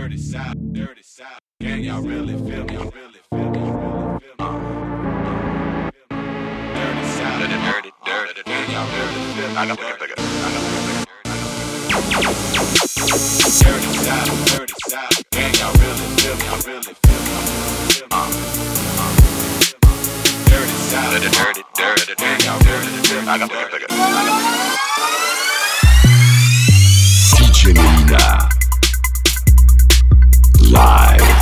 dirty south, dirty south. Can y'all really feel me? Y'all really feel me? Y'all really feel me? Dirty south, Dirty, dirty, dirty, Can y'all really feel me? I got bigger, bigger. I got bigger, Dirty south, dirty south. Can y'all really feel me? Y'all really feel me? Feel me? Dirty south, Dirty, dirty, dirty, Can y'all really feel me? I got bigger, bigger. I got DJ Melyna. Live.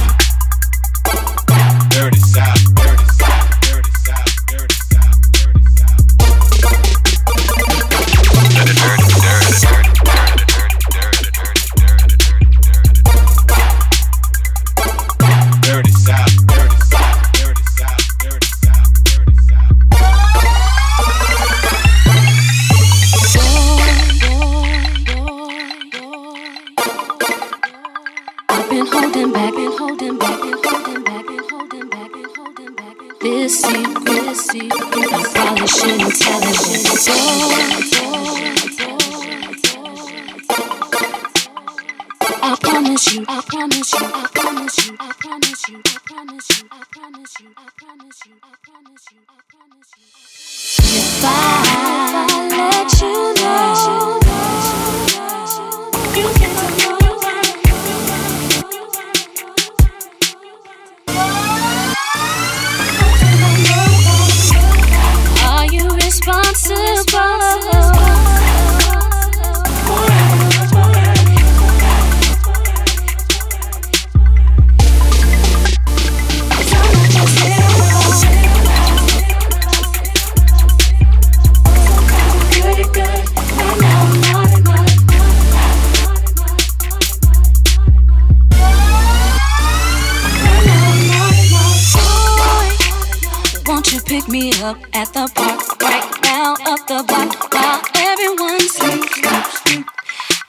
Up at the park right now up the block while everyone sleeps?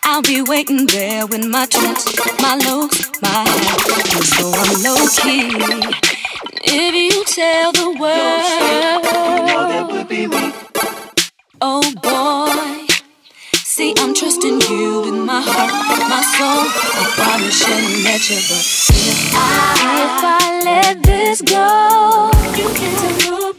I'll be waiting there with my trunks, my lows, my just so I'm low key. If you tell the world, oh boy. See, I'm trusting you with my heart, my soul. I probably shouldn't let you, but if I, if I let this go, you can tell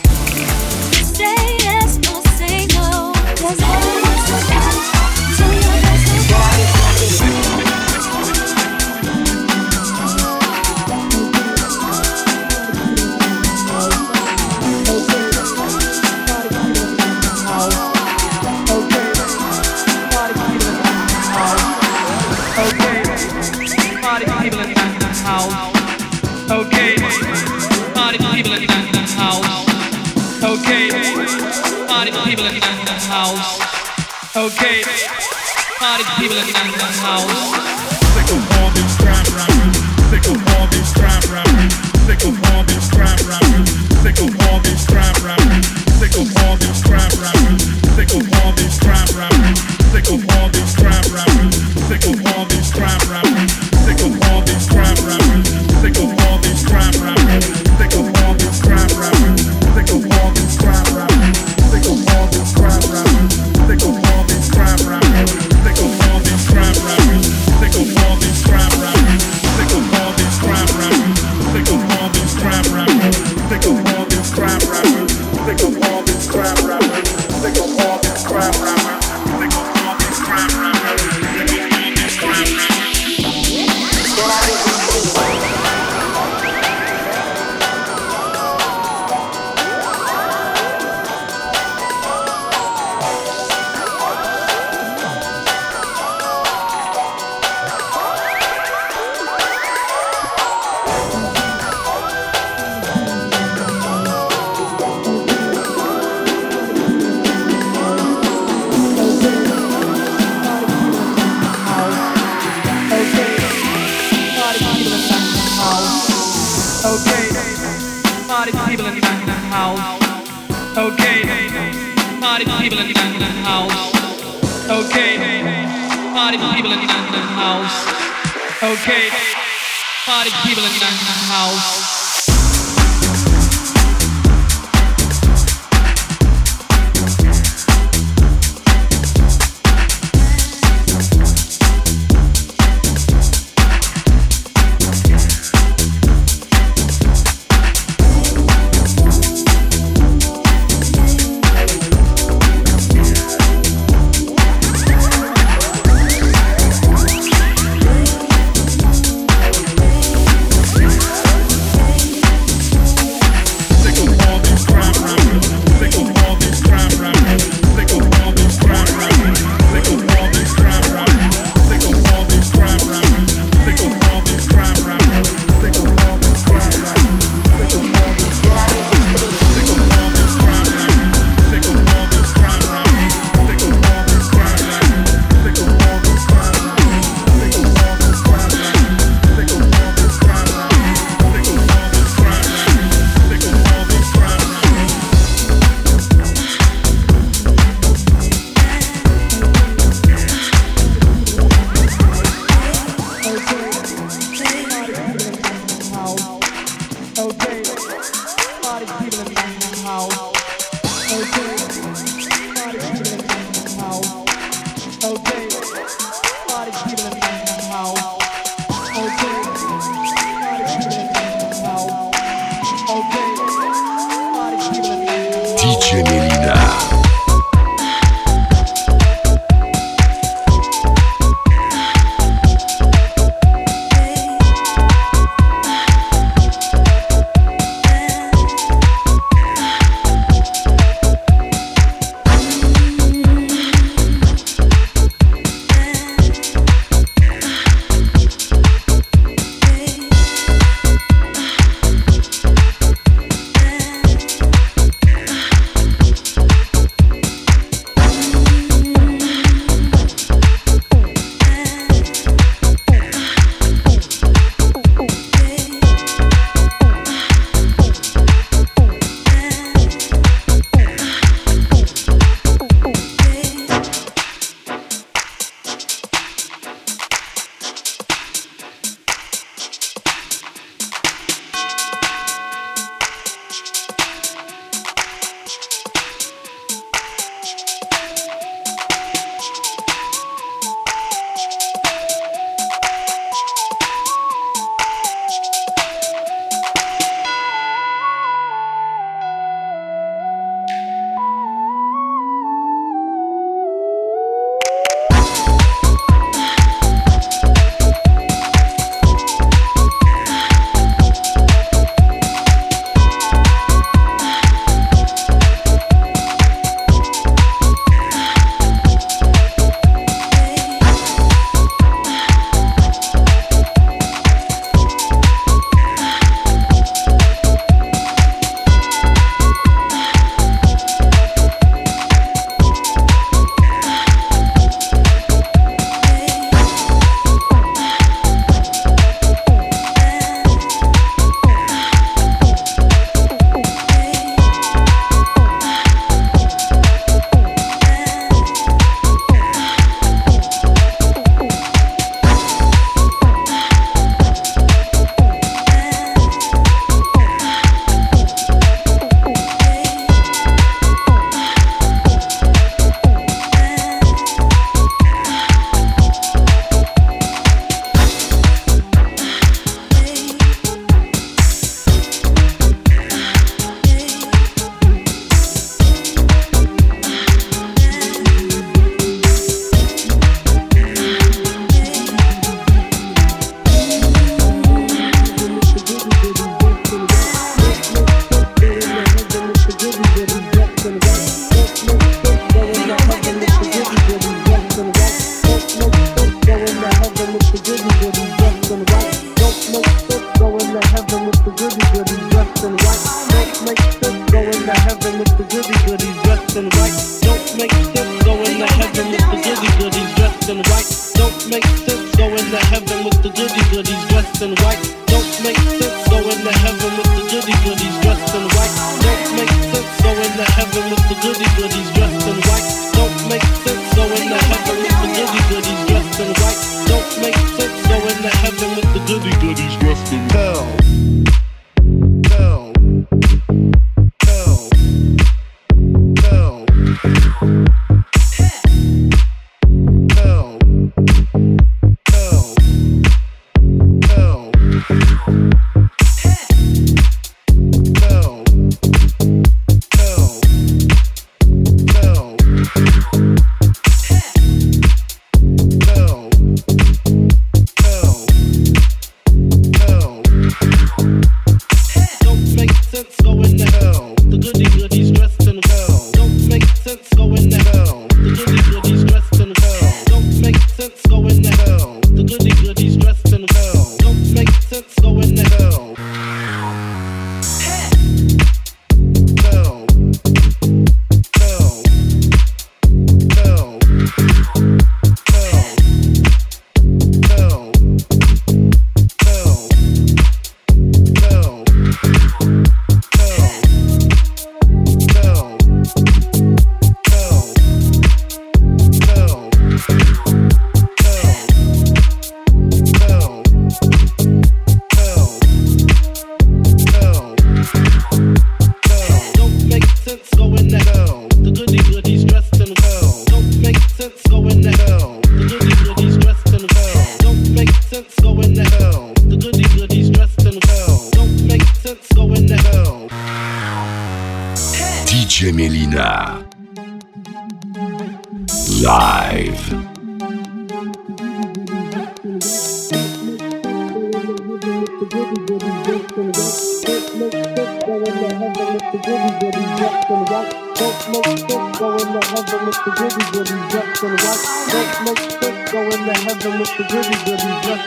party people in the house. Okay, party people in the house. Sick of all these crap rappers. Sick of all these crap rappers. Sick of all these crap rappers. Sick of all these crap rappers. Sick of all these crap rappers. Sick of all these crap rappers. Sick of all these crap rappers. Sick of all these crap rappers.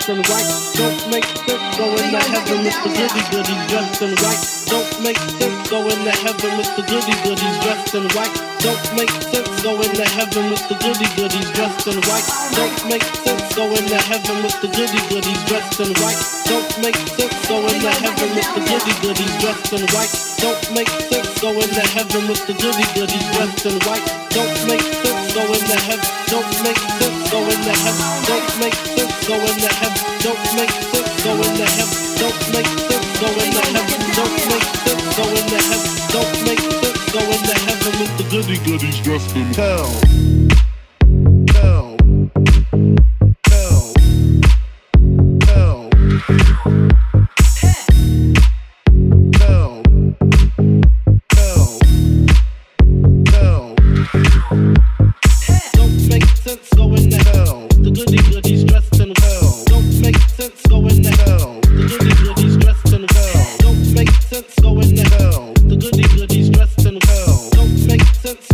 Don't make sense going to heaven with the goody goodies dressed in white. Don't make sense going to heaven with the goody goodies dressed in white. Don't make sense going to heaven with the goody goodies dressed in white. Don't make sense going to heaven with the goody goodies dressed in white. Don't make sense going to heaven with the goody goodies dressed in white. Don't make sense going to heaven with the goody goodies dressed in white. Don't in hell. Hell. Hell. Hell. Hell. Hell. Don't make sense going to. The goody goodies dressed in hell. Don't make sense going to. The goody goodies dressed in hell. Don't make sense going to. The goody goodies dressed in hell. Don't make sense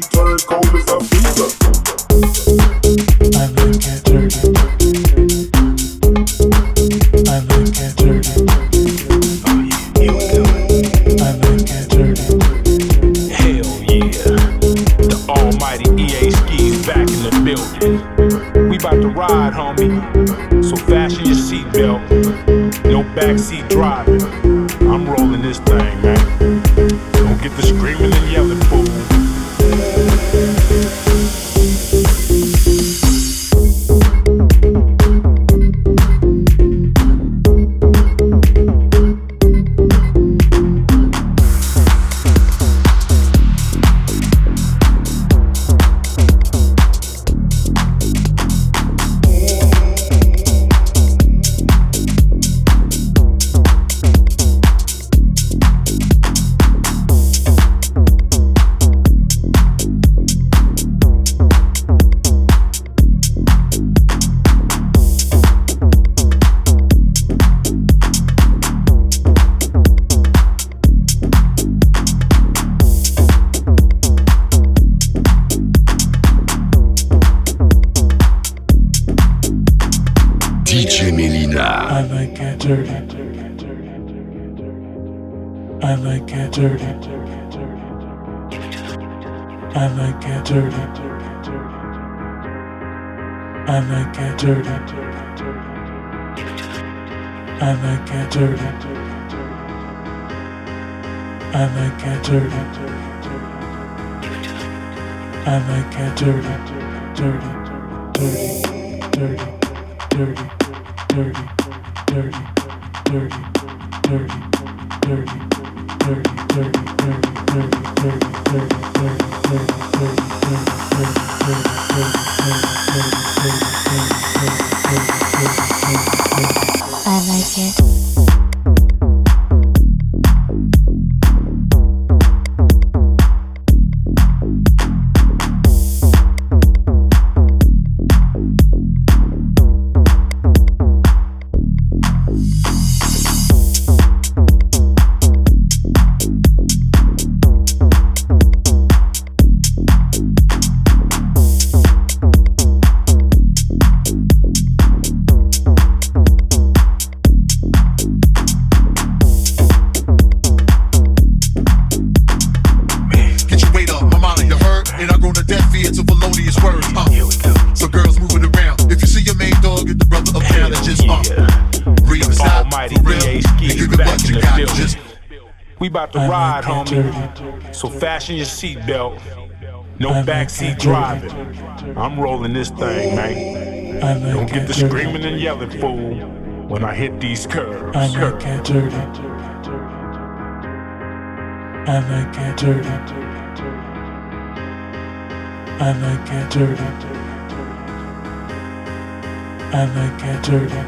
dirty work I like So fasten your seatbelt. No backseat driving. I'm rolling this thing, man. Don't get the screaming and yelling, fool, when I hit these curves. I like get dirty. I like get dirty. I like get dirty. I like get dirty.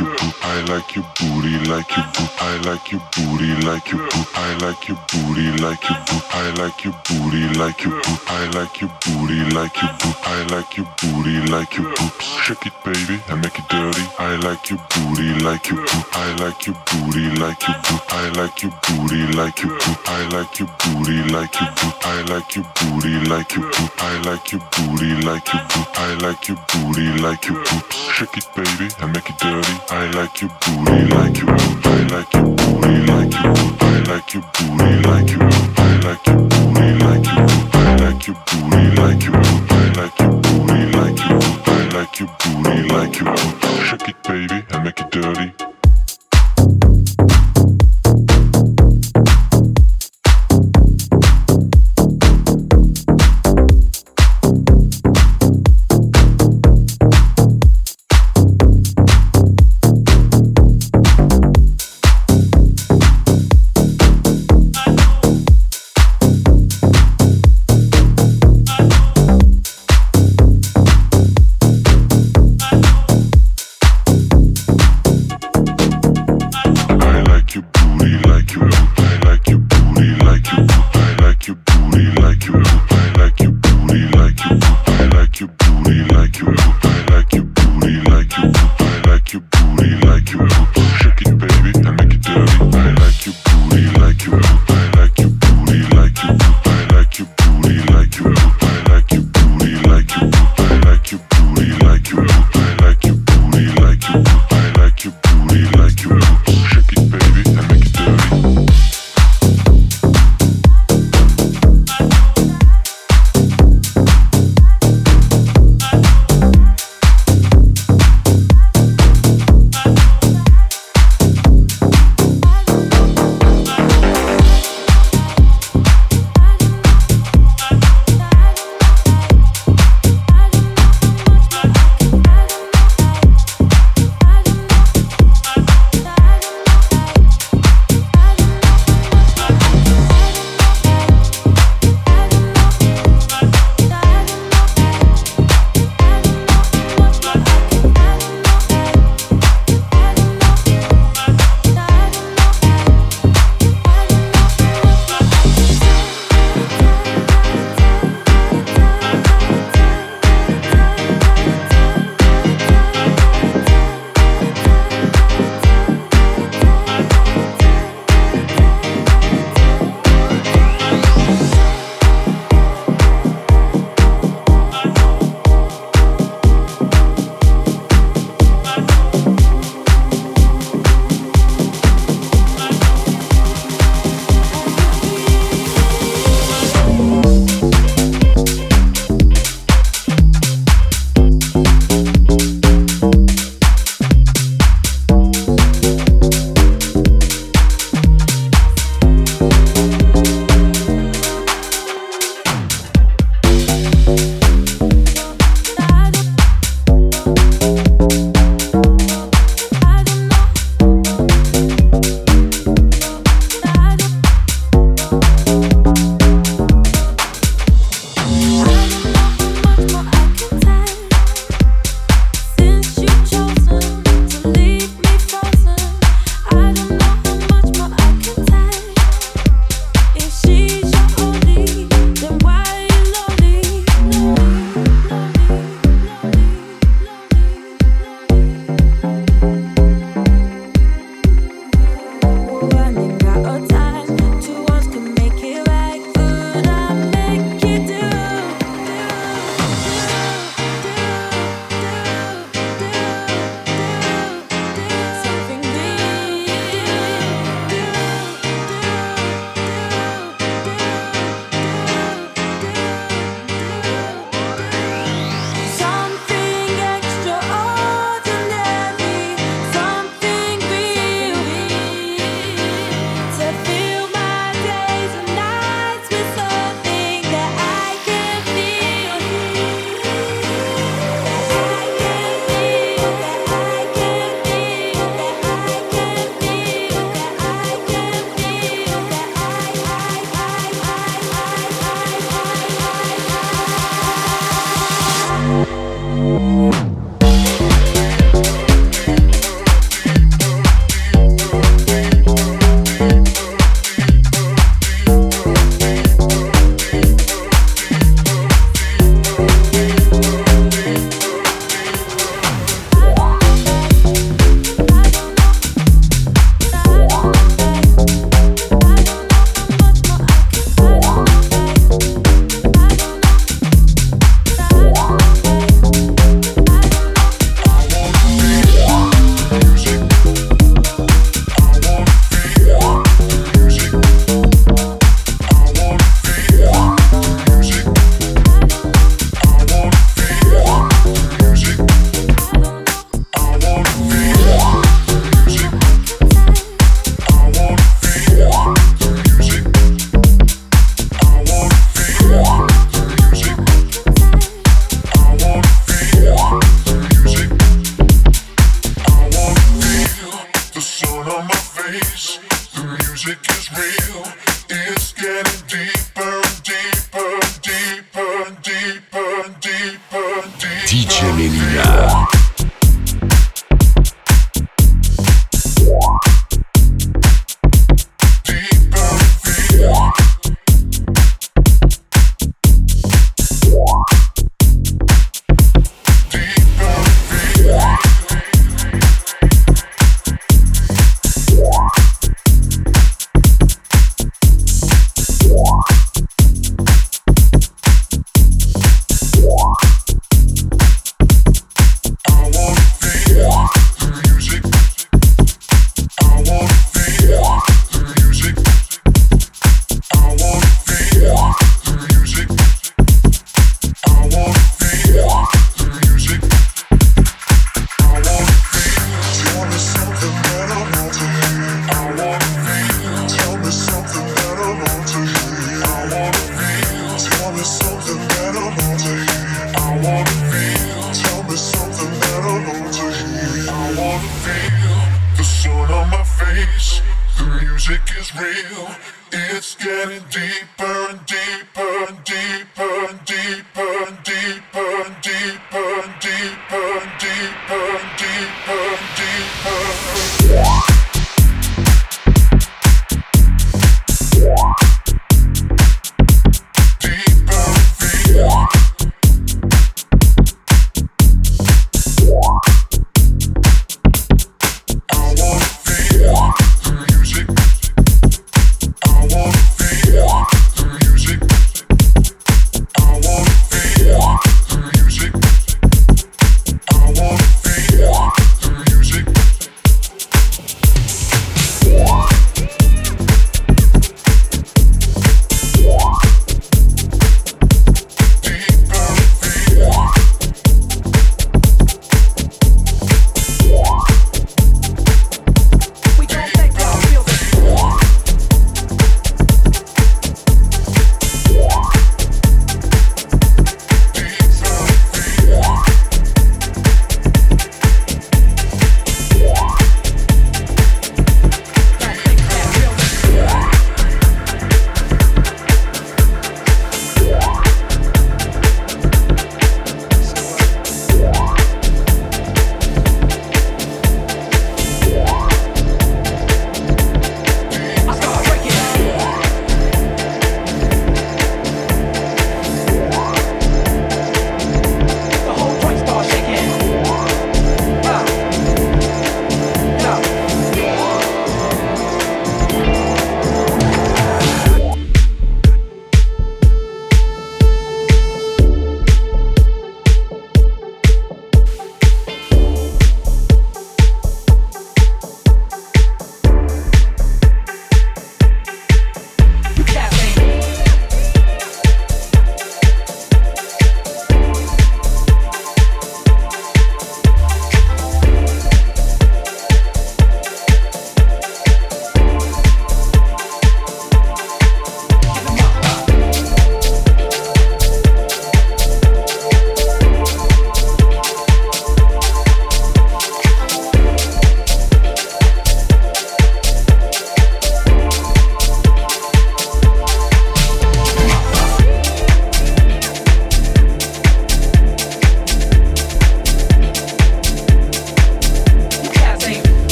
Your boot. I like your booty, like your boot. I like your booty, like your boot. I like your booty, like your boot. I like your booty, like your boot. I like your booty, like your boot. I like your booty, like your boot. Shake it, baby, and make it dirty. I like your booty, like your boot. I like your booty, like your boot. I like your booty, like your boot. I like your booty, like your boot. I like your booty, like your boot. I like your booty, like your boot. I like your booty, like your boot. Shake it, baby, and make it dirty. I like your booty, like your boot. I like your booty, like your boot. I like your booty, like your boot. I like your booty, like your boot. I like your booty, like your boot. I like your booty, like your boot. I like your booty, like your boot. Shake it, baby, and make it dirty.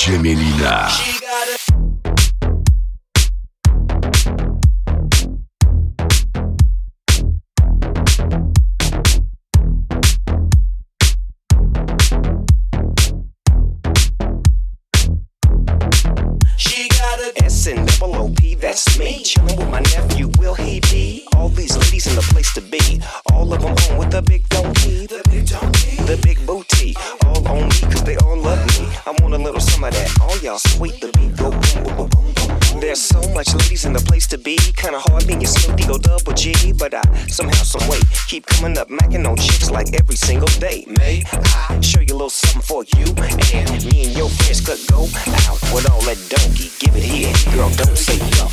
DJ Melina. sweet the beat go. There's so much ladies in the place to be. Kinda hard being Snoop go double G, but I somehow, some way keep coming up, macking on chicks like every single day. May I show you a little something for you and me and your friends could go out with all that donkey. Give it here, girl, don't say no.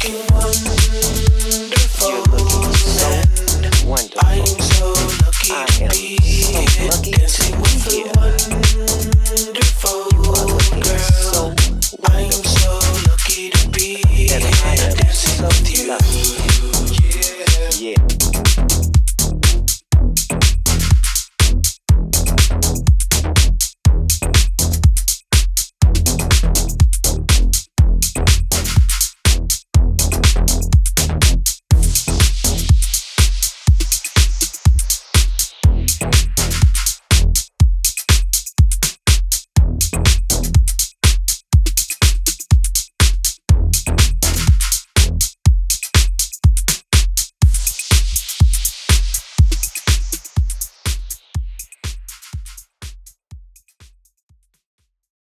You're looking so wonderful.